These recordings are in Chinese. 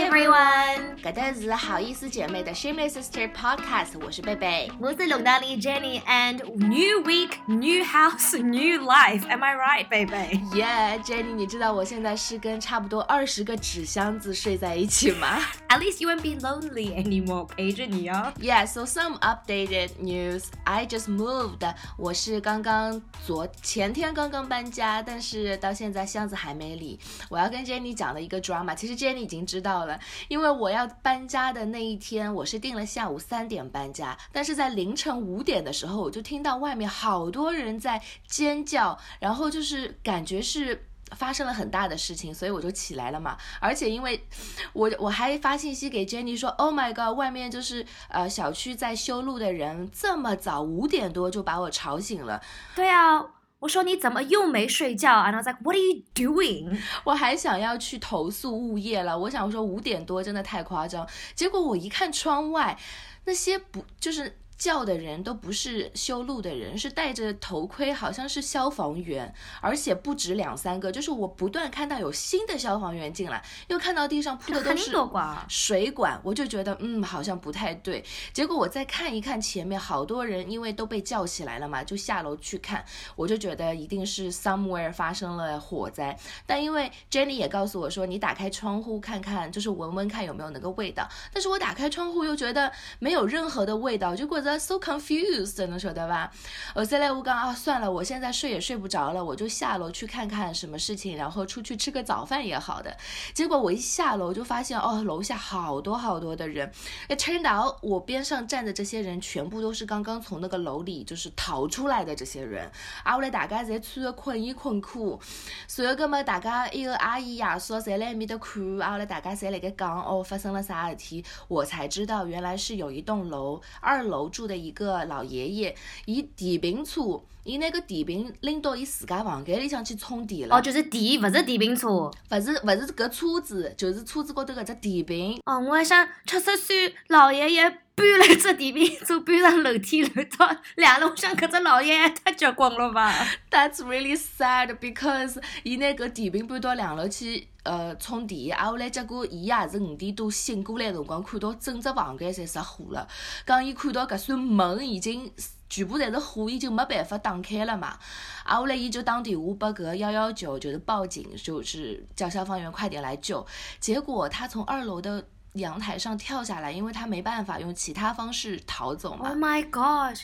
everyone，搿搭是好意思姐妹的 Shameless Sister Podcast，我是贝贝。我是龙大丽 Jenny and new week, new house, new life. Am I right, baby? Yeah，Jenny，你知道我现在是跟差不多二十个纸箱子睡在一起吗 At least you won't be lonely anymore. 陪着你哦。 ？Yeah，so some updated news. I just moved. 我是刚刚昨前天刚刚搬家，但是到现在箱子还没理。我要跟 Jenny 讲的一个 drama，其实 Jenny 已经知道了，因为我要 搬家的那一天，我是定了下午三点搬家，但是在凌晨五点的时候，我就听到外面好多人在尖叫，然后就是感觉是。发生了很大的事情，所以我就起来了嘛。而且因为我我还发信息给 Jenny 说，Oh my god，外面就是呃小区在修路的人这么早五点多就把我吵醒了。对啊，我说你怎么又没睡觉？And I was like, What are you doing? 我还想要去投诉物业了，我想说五点多真的太夸张。结果我一看窗外，那些不就是。叫的人都不是修路的人，是戴着头盔，好像是消防员，而且不止两三个，就是我不断看到有新的消防员进来，又看到地上铺的都是。水管，我就觉得嗯好像不太对。结果我再看一看前面，好多人因为都被叫起来了嘛，就下楼去看，我就觉得一定是 somewhere 发生了火灾。但因为 Jenny 也告诉我说，你打开窗户看看，就是闻闻看有没有那个味道。但是我打开窗户又觉得没有任何的味道，就觉得 so confused，能晓得吧？我现在我讲啊，算了，我现在睡也睡不着了，我就下楼去看看什么事情，然后出去吃个早饭也好的。结果我一下楼就发现，哦，楼下好多好多的人。It turned out，我边上站的这些人全部都是刚刚从那个楼里就是逃出来的这些人。啊，后来大家侪穿的困衣困裤，随后搿么大家一个阿姨爷叔侪来面搭看，啊，后来大家侪辣盖讲，哦，发生了啥事体？我才知道原来是有一栋楼二楼住的一个老爷爷，伊电瓶车，伊拿个电瓶拎到伊自家房间里向去充电了。哦，就是电，勿是电瓶车。勿是勿是搿车子，就是车子高头搿只电瓶。哦，我还想七十岁老爷爷搬了只电瓶车搬上楼梯楼到两楼，我想搿只老爷爷太结棍了吧？That's really sad because 伊拿搿电瓶搬到两楼去呃充电，啊后来结果伊也是五点多醒过来辰光，看到整只房间侪着火了，讲伊看到搿扇门已经。全部侪是火，伊就没办法打开了嘛。啊，后来伊就打电话拨搿个幺幺九，就是报警，就是叫消防员快点来救。结果他从二楼的阳台上跳下来，因为他没办法用其他方式逃走嘛。Oh my god！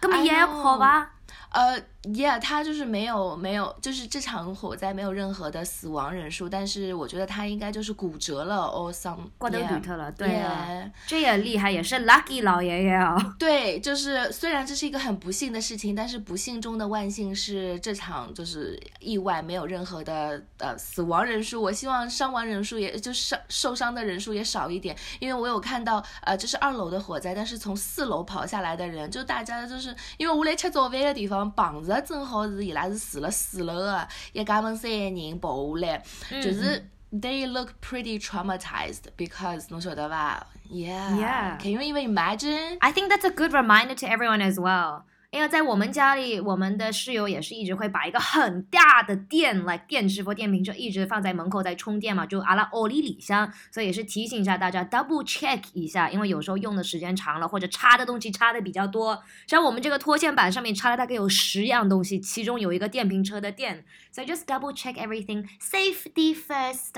咁么 I 也好吧？呃，Yeah，他就是没有没有，就是这场火灾没有任何的死亡人数，但是我觉得他应该就是骨折了，or some 骨头 yeah, 断脱了，对啊这也厉害，也是 lucky 老爷爷哦。对，就是虽然这是一个很不幸的事情，但是不幸中的万幸是这场就是意外没有任何的呃死亡人数。我希望伤亡人数也就伤受伤的人数也少一点，因为我有看到呃这是二楼的火灾，但是从四楼跑下来的人，就大家就是因为我来吃早饭的地方碰着正好是伊拉是住了四楼的，一家门三个人跑下来，就是。They look pretty traumatized because 侬晓得伐 Yeah. Yeah，Can you even imagine？I think that's a good reminder to everyone as well. 因为在我们家里，我们的室友也是一直会把一个很大的电，来电池或电瓶车一直放在门口在充电嘛，就阿拉欧里里香，所以也是提醒一下大家 double check 一下，因为有时候用的时间长了，或者插的东西插的比较多，像我们这个拖线板上面插了大概有十样东西，其中有一个电瓶车的电，所以 just double check everything, safety first.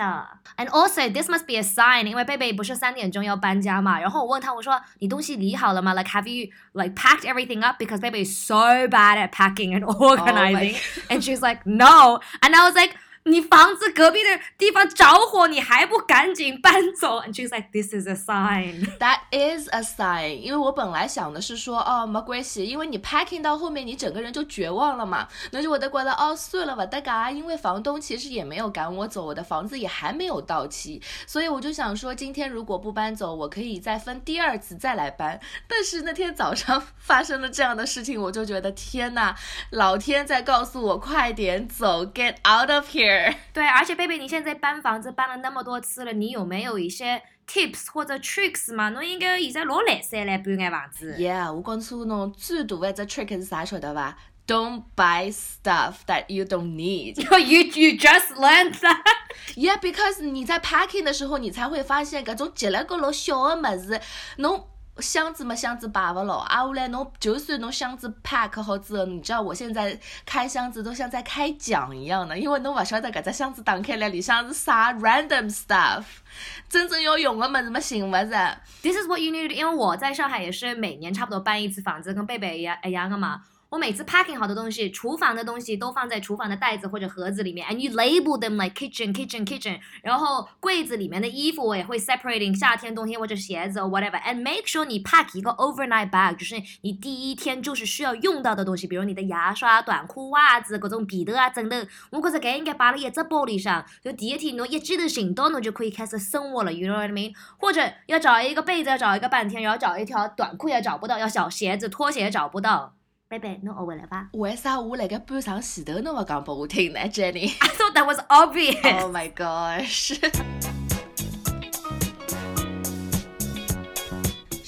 And also this must be a sign，因为贝贝不是三点钟要搬家嘛，然后我问他我说你东西理好了吗？Like have you like packed everything up? Because baby. So bad at packing and oh organizing. and she's like, no. And I was like, 你房子隔壁的地方着火，你还不赶紧搬走？And she's like, this is a sign. That is a sign，因为我本来想的是说，哦，没关系，因为你 packing 到后面，你整个人就绝望了嘛。那就我得觉得，哦，算了吧，大家，因为房东其实也没有赶我走，我的房子也还没有到期，所以我就想说，今天如果不搬走，我可以再分第二次再来搬。但是那天早上发生了这样的事情，我就觉得天呐，老天在告诉我快点走，get out of here。对，而且贝贝，你现在搬房子搬了那么多次了，你有没有一些 tips 或者 tricks 嘛？侬应该现在老来塞来搬眼房子。Yeah，我告诉侬最大的一只 trick 是啥晓得伐？don't buy stuff that you don't need. you you just learned that. Yeah, because 你在 packing 的时候，你才会发现搿种积了个老小的物事，侬。箱子嘛，箱子摆勿牢，啊，后来侬就算侬箱子 pack 好之后，你知道我现在开箱子都像在开奖一样的，因为侬勿晓得搿只箱子打开来里向是啥 random stuff，真正要用的物事嘛，寻勿着。This is what you need，因为我在上海也是每年差不多搬一次房子，跟贝贝一样一样的嘛。我每次 packing 好的东西，厨房的东西都放在厨房的袋子或者盒子里面，and you label them like kitchen kitchen kitchen。然后柜子里面的衣服我也会 separating 夏天、冬天或者鞋子 or whatever，and make sure 你 pack 一个 overnight bag，就是你第一天就是需要用到的东西，比如你的牙刷、短裤、袜子、各种被头啊、枕头，我觉着搿应该摆辣一只包里上，就第一天侬一记头寻到，侬就可以开始生活了，you know what I mean？或者要找一个被子要找一个半天，然后找一条短裤也找不到，要小鞋子、拖鞋也找不到。贝贝，侬学会了吧为啥我辣盖半场前头侬勿讲拨我听呢，Jenny？？I thought that was obvious. Oh my gosh！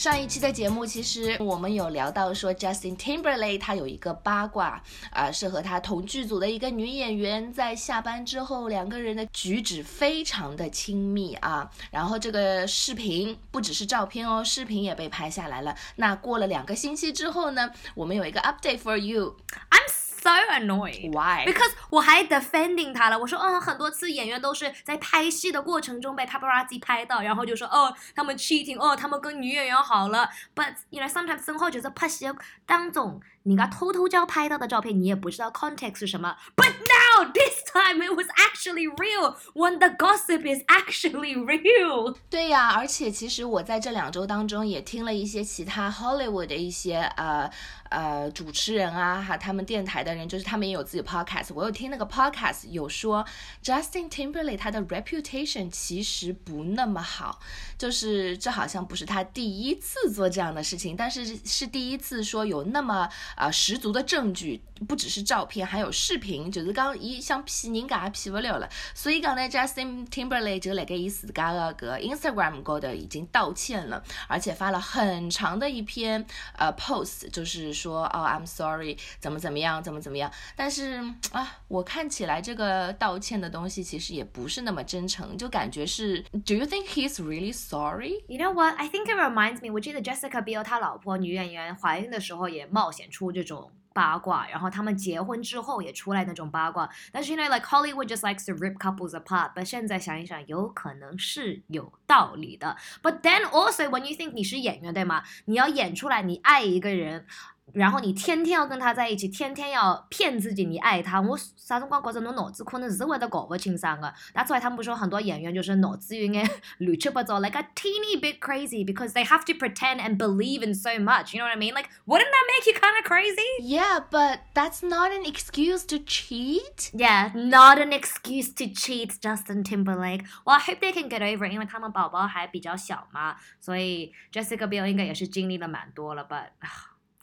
上一期的节目，其实我们有聊到说，Justin Timberlake 他有一个八卦，啊、是和他同剧组的一个女演员在下班之后，两个人的举止非常的亲密啊。然后这个视频不只是照片哦，视频也被拍下来了。那过了两个星期之后呢，我们有一个 update for you。I'm。So annoyed. Why？Because 我还 defending 他了，我说，嗯，很多次演员都是在拍戏的过程中被 paparazzi 拍到，然后就说，哦，他们 cheating，哦，他们跟女演员好了。But you know sometimes 生活就是拍戏当中，人家偷偷交拍到的照片，你也不知道 context 是什么。But now this time it was actually real when the gossip is actually real. 对呀，而且其实我在这两周当中也听了一些其他 Hollywood 的一些呃呃主持人啊，哈，他们电台的人，就是他们也有自己 podcast。我有听那个 podcast 有说 Justin Timberlake 他的 reputation 其实不那么好，就是这好像不是他第一次做这样的事情，但是是第一次说有那么啊十足的证据，不只是照片，还有视频，就是讲伊想骗人家也骗不了了。所以讲呢，Justin Timberlake 就辣盖伊自家的搿 Instagram 高头已经道歉了，而且发了很长的一篇呃 post，就是说哦 I'm sorry，怎么怎么样，怎么怎么样。但是啊，我看起来这个道歉的东西其实也不是那么真诚，就感觉是 Do you think he's really sorry？You know what? I think it reminds me. 我记得 Jessica Biel 她老婆女演员怀孕的时候也冒险出这种八卦，然后他们结婚之后也出来那种八卦。但是因为 like Hollywood just likes to rip couples apart. But 现在想一想，有可能是有道理的。But then also when you think 你是演员对吗？你要演出来你爱一个人。然后你天天要跟他在一起，天天要骗自己你爱他，我啥辰光觉着侬脑子可能是会得搞不清桑的。That's why 他们不说很多演员就是脑子有眼乱七八糟，like a teeny bit crazy because they have to pretend and believe in so much. You know what I mean? Like, wouldn't that make you kind of crazy? Yeah, but that's not an excuse to cheat. Yeah, not an excuse to cheat Justin Timberlake. Well, I hope they can get over it，因为他们宝宝还比较小嘛，所以 Jessica Biel 应该也是经历了蛮多了。But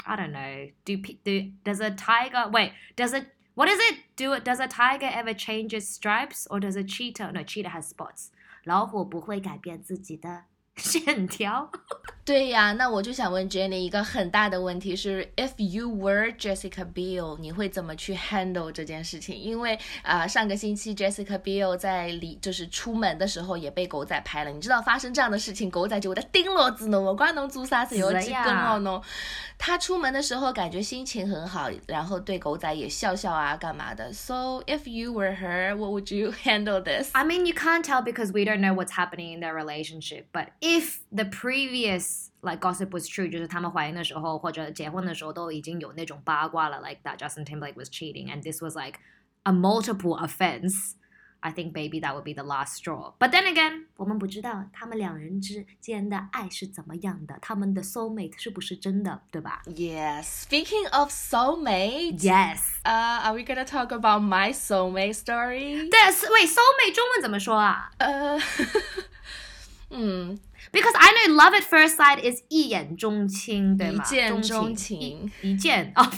I don't know. Do pe- do does a tiger wait? Does it what is it? Do it does a tiger ever change its stripes or does a cheetah? No, cheetah has spots. 老虎不会改变自己的 线条。对呀，那我就想问 Jenny 一个很大的问题是，If you were Jessica Biel，你会怎么去 handle 这件事情？因为啊、呃上个星期 Jessica Biel 在离就是出门的时候也被狗仔拍了。你知道发生这样的事情，狗仔就会得盯牢子侬，我管侬做啥事，要去跟牢侬。他出门的时候感觉心情很好，然后对狗仔也笑笑啊，干嘛的？So if you were her, what would you handle this? I mean, you can't tell because we don't know what's happening in their relationship. But if the previous like gossip was true，就是他们怀孕的时候或者结婚的时候都已经有那种八卦了，like that Justin Timberlake was cheating and this was like a multiple offense. I think maybe that would be the last straw. But then again，我们不知道他们两人之间的爱是怎么样的，他们的 soul mate 是不是真的，对吧 Yes. Speaking of soulmate, ？Yes. uh, are we gonna talk about my soulmate story? 对，是喂，soul mate 中文怎么说啊？呃， 嗯， Because I know love at first sight is 一眼钟情，对吗？一见钟钟情一一见哦，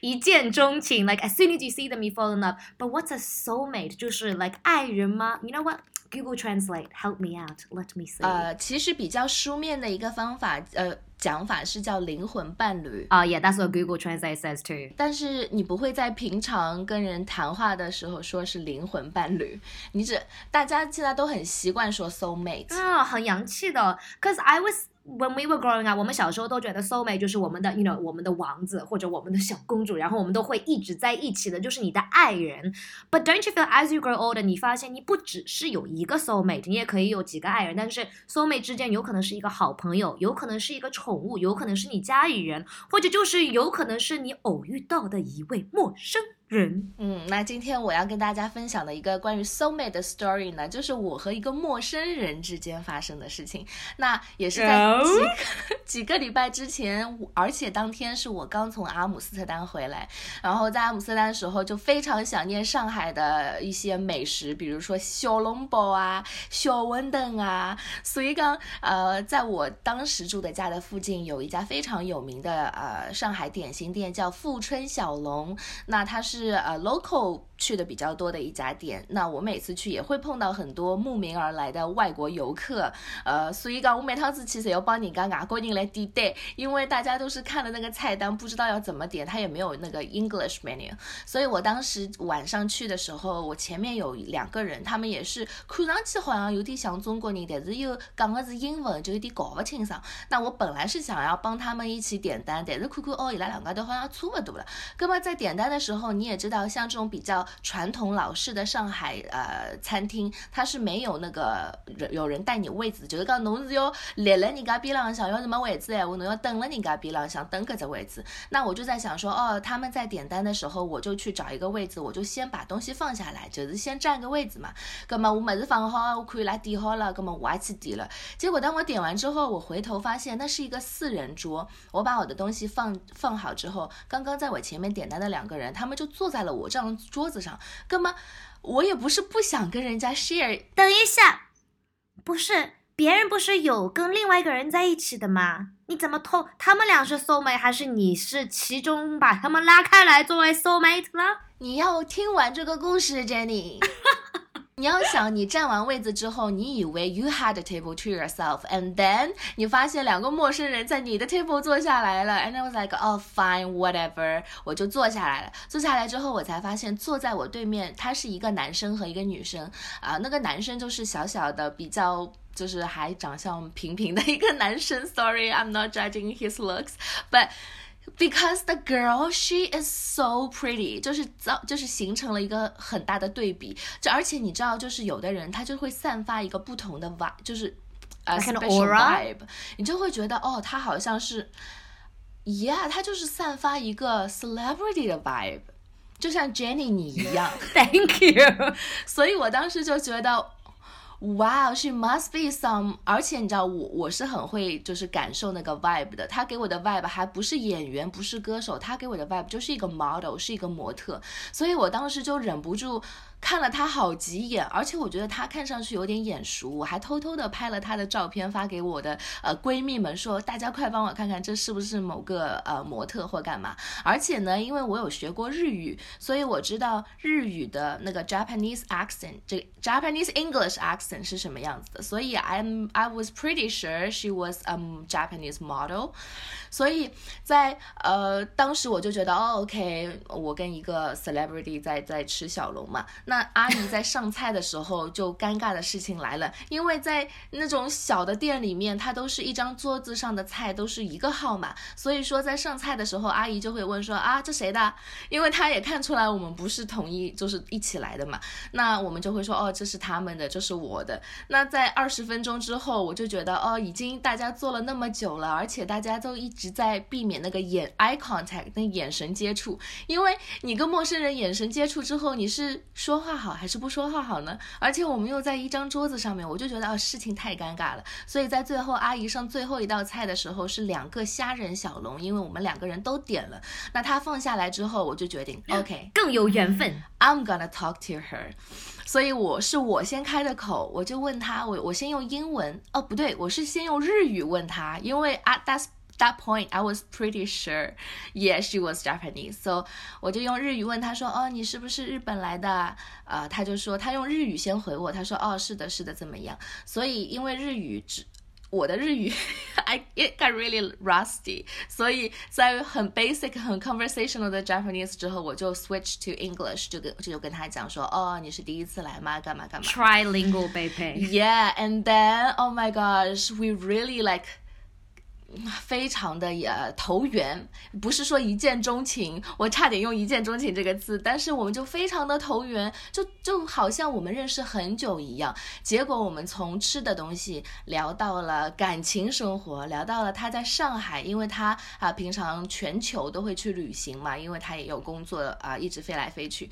一见钟情。Like as soon as you see them, you fall in love. But what's a soulmate？就是 like 爱人吗？You know what？ Google Translate help me out. Let me see. 呃，其实比较书面的一个方法，呃，讲法是叫灵魂伴侣。啊、y e a h that's what Google Translate says too. 但是你不会在平常跟人谈话的时候说是灵魂伴侣，你只大家现在都很习惯说 soul mate。啊，很洋气的。Cause I was when we were growing up，我们小时候都觉得 soulmate 就是我们的，you know，我们的王子或者我们的小公主，然后我们都会一直在一起的，就是你的爱人。But don't you feel as you grow older，你发现你不只是有一个 soulmate，你也可以有几个爱人，但是 soulmate 之间有可能是一个好朋友，有可能是一个宠物，有可能是你家里人，或者就是有可能是你偶遇到的一位陌生人。嗯，那今天我要跟大家分享的一个关于 soulmate 的 story 呢，就是我和一个陌生人之间发生的事情。那也是在几个、几个礼拜之前，而且当天是我刚从阿姆斯特丹回来，然后在阿姆斯特丹的时候就非常想念上海的一些美食，比如说小笼包啊、小馄饨啊。所以刚呃，在我当时住的家的附近有一家非常有名的呃上海点心店，叫富春小笼。那它是是呃 local 去的比较多的一家店。那我每次去也会碰到很多慕名而来的外国游客，呃，所以讲我每趟子其实要帮人家外国人来点单，因为大家都是看了那个菜单，不知道要怎么点，他也没有那个 English menu。所以我当时晚上去的时候，我前面有两个人，他们也是看上去好像有点像中国人，但是又讲的是英文，就有点搞不清桑。那我本来是想要帮他们一起点单，但是看看哦，伊拉两个都好像差不多了。那么在点单的时候，你也知道，像这种比较传统老式的上海呃餐厅，它是没有那个有人带你位置，就是讲侬是要立了人家边浪向，要什么位置哎，我侬要等了人家边浪向等搿只位置。那我就在想说，哦，他们在点单的时候，我就去找一个位置，我就先把东西放下来，就是先占个位置嘛。葛么我么子放好，我看伊拉点好了，葛么我也去点了。结果当我点完之后，我回头发现那是一个四人桌，我把我的东西放放好之后，刚刚在我前面点单的两个人，他们就坐在了我这张桌子上。哥们我也不是不想跟人家 share，等一下，不是别人不是有跟另外一个人在一起的吗？你怎么偷？他们俩是 soulmate，还是你是其中把他们拉开来作为 soulmate 呢？你要听完这个故事，Jenny。你要想，你占完位子之后，你以为 you had a table to yourself，and then 你发现两个陌生人在你的 table 坐下来了，and I was like, oh fine, whatever，我就坐下来了。坐下来之后，我才发现坐在我对面，他是一个男生和一个女生啊、那个男生就是小小的，比较。就是还长相平平的一个男生，Sorry, I'm not judging his looks, but because the girl she is so pretty，就是造就是形成了一个很大的对比。这而且你知道，就是有的人他就会散发一个不同的 vibe，就是呃 special vibe，你就会觉得哦，他好像是，yeah，他就是散发一个 celebrity 的 vibe，就像 Jenny 你一样。Thank you。所以我当时就觉得。Wow, she must be some，而且你知道我我是很会就是感受那个 vibe 的，他给我的 vibe 还不是演员，不是歌手，他给我的 vibe 就是一个 model，是一个模特，所以我当时就忍不住看了他好几眼，而且我觉得他看上去有点眼熟，我还偷偷的拍了他的照片发给我的呃闺蜜们说，大家快帮我看看这是不是某个呃模特或干嘛，而且呢，因为我有学过日语，所以我知道日语的那个 Japanese accent，这 Japanese English accent。是什么样子的，所以 I'm I was pretty sure she was a Japanese model，所以在呃当时我就觉得哦 OK，我跟一个 celebrity 在在吃小龙嘛，那阿姨在上菜的时候就尴尬的事情来了，因为在那种小的店里面，它都是一张桌子上的菜都是一个号码，所以说在上菜的时候，阿姨就会问说啊这谁的？因为她也看出来我们不是统一就是一起来的嘛，那我们就会说哦这是他们的，这是我。的那在二十分钟之后，我就觉得哦，已经大家坐了那么久了，而且大家都一直在避免那个眼 eye contact 那眼神接触，因为你跟陌生人眼神接触之后，你是说话好还是不说话好呢？而且我们又在一张桌子上面，我就觉得哦，事情太尴尬了。所以在最后阿姨上最后一道菜的时候是两个虾仁小笼，因为我们两个人都点了。那她放下来之后，我就决定 OK，更有缘分。I'm gonna talk to her。所以我是我先开的口，我就问他，我我先用英文，哦不对，我是先用日语问他，因为啊，that's that point I was pretty sure, yeah, she was Japanese. So 我就用日语问他说，哦，你是不是日本来的？呃，他就说他用日语先回我，他说，哦，是的，是的，怎么样？所以因为日语只我的日语，I it got really rusty，所以在很 basic 很 conversational 的 Japanese 之后，我就 switch to English，就跟就跟他讲说，哦，你是第一次来吗？干嘛干嘛？Trilingual baby。Yeah，and then oh my gosh，we really like。 非常的也投缘，不是说一见钟情，我差点用一见钟情这个字，但是我们就非常的投缘，就就好像我们认识很久一样。结果我们从吃的东西聊到了感情生活，聊到了他在上海，因为他啊平常全球都会去旅行嘛，因为他也有工作啊，一直飞来飞去。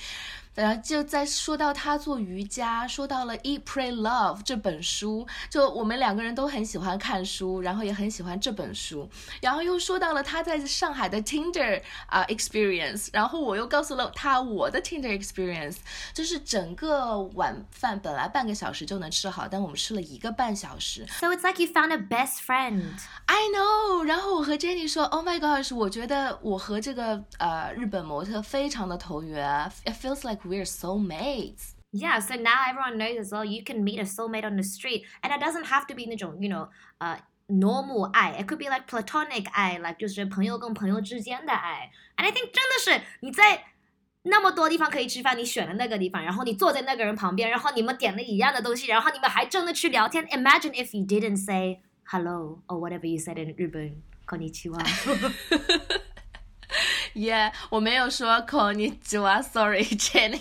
然后就在说到他做瑜伽，说到了《Eat Pray Love》这本书，就我们两个人都很喜欢看书，然后也很喜欢这本书，然后又说到了他在上海的 Tinder 啊 experience，然后我又告诉了他我的 Tinder experience，就是整个晚饭本来半个小时就能吃好，但我们吃了一个半小时。So it's like you found a best friend. I know. 然后我和 Jenny 说，Oh my gosh，我觉得我和这个呃日本模特非常的投缘，It feels like we're soulmates. Yeah, so now everyone knows as well. You can meet a soulmate on the street, and it doesn't have to be 那种 you know uh normal 爱，it could be like platonic 爱，like 就是朋友跟朋友之间的爱。And I think 真的是你在那么多地方可以吃饭，你选了那个地方，然后你坐在那个人旁边，然后你们点了一样的东西，然后你们还真的去聊天。Imagine if you didn't say hello or whatever you said in 日本，こんにちは。 Yeah，我没有说 Sorry, Jenny.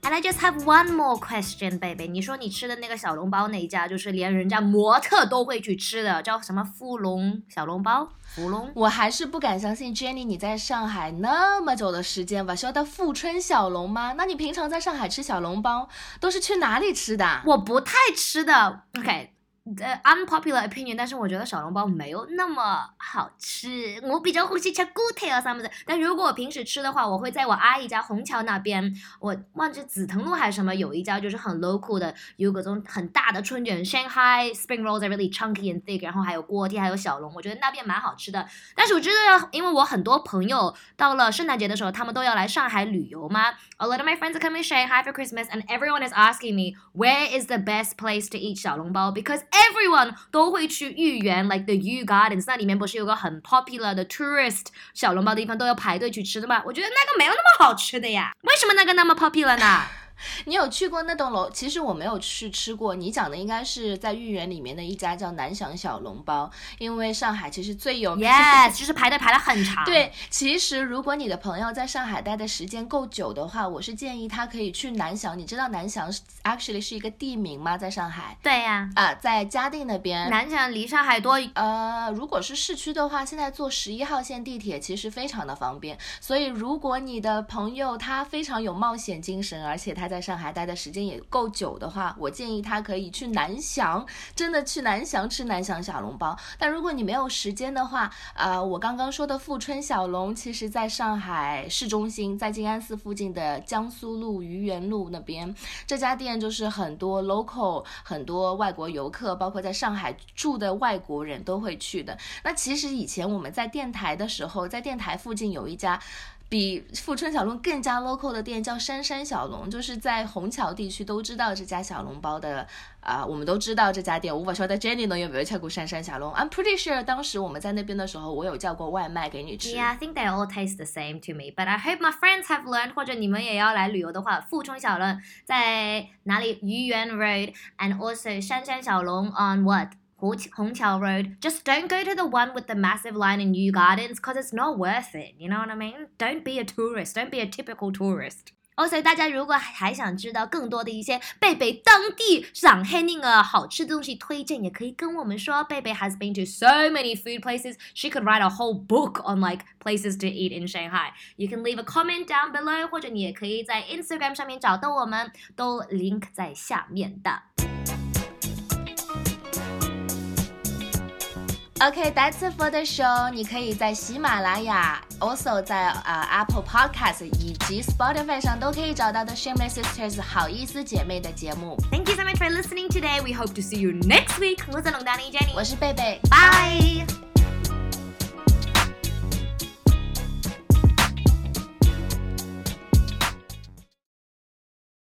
And I just have one more question, baby. 你说你吃的那个小笼包那一家，就是连人家模特都会去吃的，叫什么富隆小笼包？芙蓉？我还是不敢相信，Jenny，你在上海那么久的时间吧，晓得富春小笼吗？那你平常在上海吃小笼包都是去哪里吃的？我不太吃的。OK。呃，unpopular opinion，但是我觉得小笼包没有那么好吃。我比较欢喜吃骨头啊什么的。但如果我平时吃的话，我会在我阿姨家虹桥那边，我忘记紫藤路还是什么，有一家就是很 local 的，有各种很大的春卷，Shanghai spring rolls are really chunky and thick，然后还有锅贴，还有小笼，我觉得那边蛮好吃的。但是我知道，因为我很多朋友到了圣诞节的时候，他们都要来上海旅游嘛。A lot of my friends are coming to Shanghai for Christmas, and everyone is asking me where is the best place to eat 小笼包 because everyone 都会去豫园，like the Yu Gardens，那里面不是有个很 popular 的 tourist 小笼包的地方，都要排队去吃的吗？我觉得那个没有那么好吃的呀，为什么那个那么 popular 呢？你有去过那栋楼？其实我没有去吃过。你讲的应该是在豫园里面的一家叫南翔小笼包，因为上海其实最有名，yes，就是排队排了很长。对，其实如果你的朋友在上海待的时间够久的话，我是建议他可以去南翔。你知道南翔 actually 是一个地名吗？在上海？对呀。啊，在嘉定那边。南翔离上海多？呃，如果是市区的话，现在坐十一号线地铁其实非常的方便。所以如果你的朋友他非常有冒险精神，而且他在上海待的时间也够久的话，我建议他可以去南翔，真的去南翔吃南翔小笼包。但如果你没有时间的话，呃，我刚刚说的富春小笼，其实在上海市中心，在静安寺附近的江苏路愚园路那边，这家店就是很多 local 很多外国游客，包括在上海住的外国人都会去的。那其实以前我们在电台的时候，在电台附近有一家。比富春小龙更加 local 的店叫山山小龙，就是在虹桥地区都知道这家小笼包的啊，我们都知道这家店。我不晓得 Jenny 呢有没有吃过山山小龙？I'm pretty sure 当时我们在那边的时候，我有叫过外卖给你吃。Yeah, I think they all taste the same to me, but I hope my friends have learned. 或者你们也要来旅游的话，富春小龙在哪里？愚园 Road and also 山山小龙 on what? Hongqiao Road, just don't go to the one with the massive line in New Gardens because it's not worth it. You know what I mean? Don't be a tourist. Don't be a typical tourist. Also，大家如果还想知道更多的一些贝贝当地上海那个好吃的东西推荐，也可以跟我们说。贝贝 has been to so many food places, she could write a whole book on like places to eat in Shanghai. You can leave a comment down below，或者你也可以在 Instagram 上面找到我们，都 link 在下面的。 OK，that's、it for the show。你可以在喜马拉雅，also 在啊、Apple Podcast 以及 Spotify 上都可以找到的 Shameless Sisters 好意思姐妹的节目。Thank you so much for listening today. We hope to see you next week. 我是龙丹妮 Jenny，我是贝贝，Bye.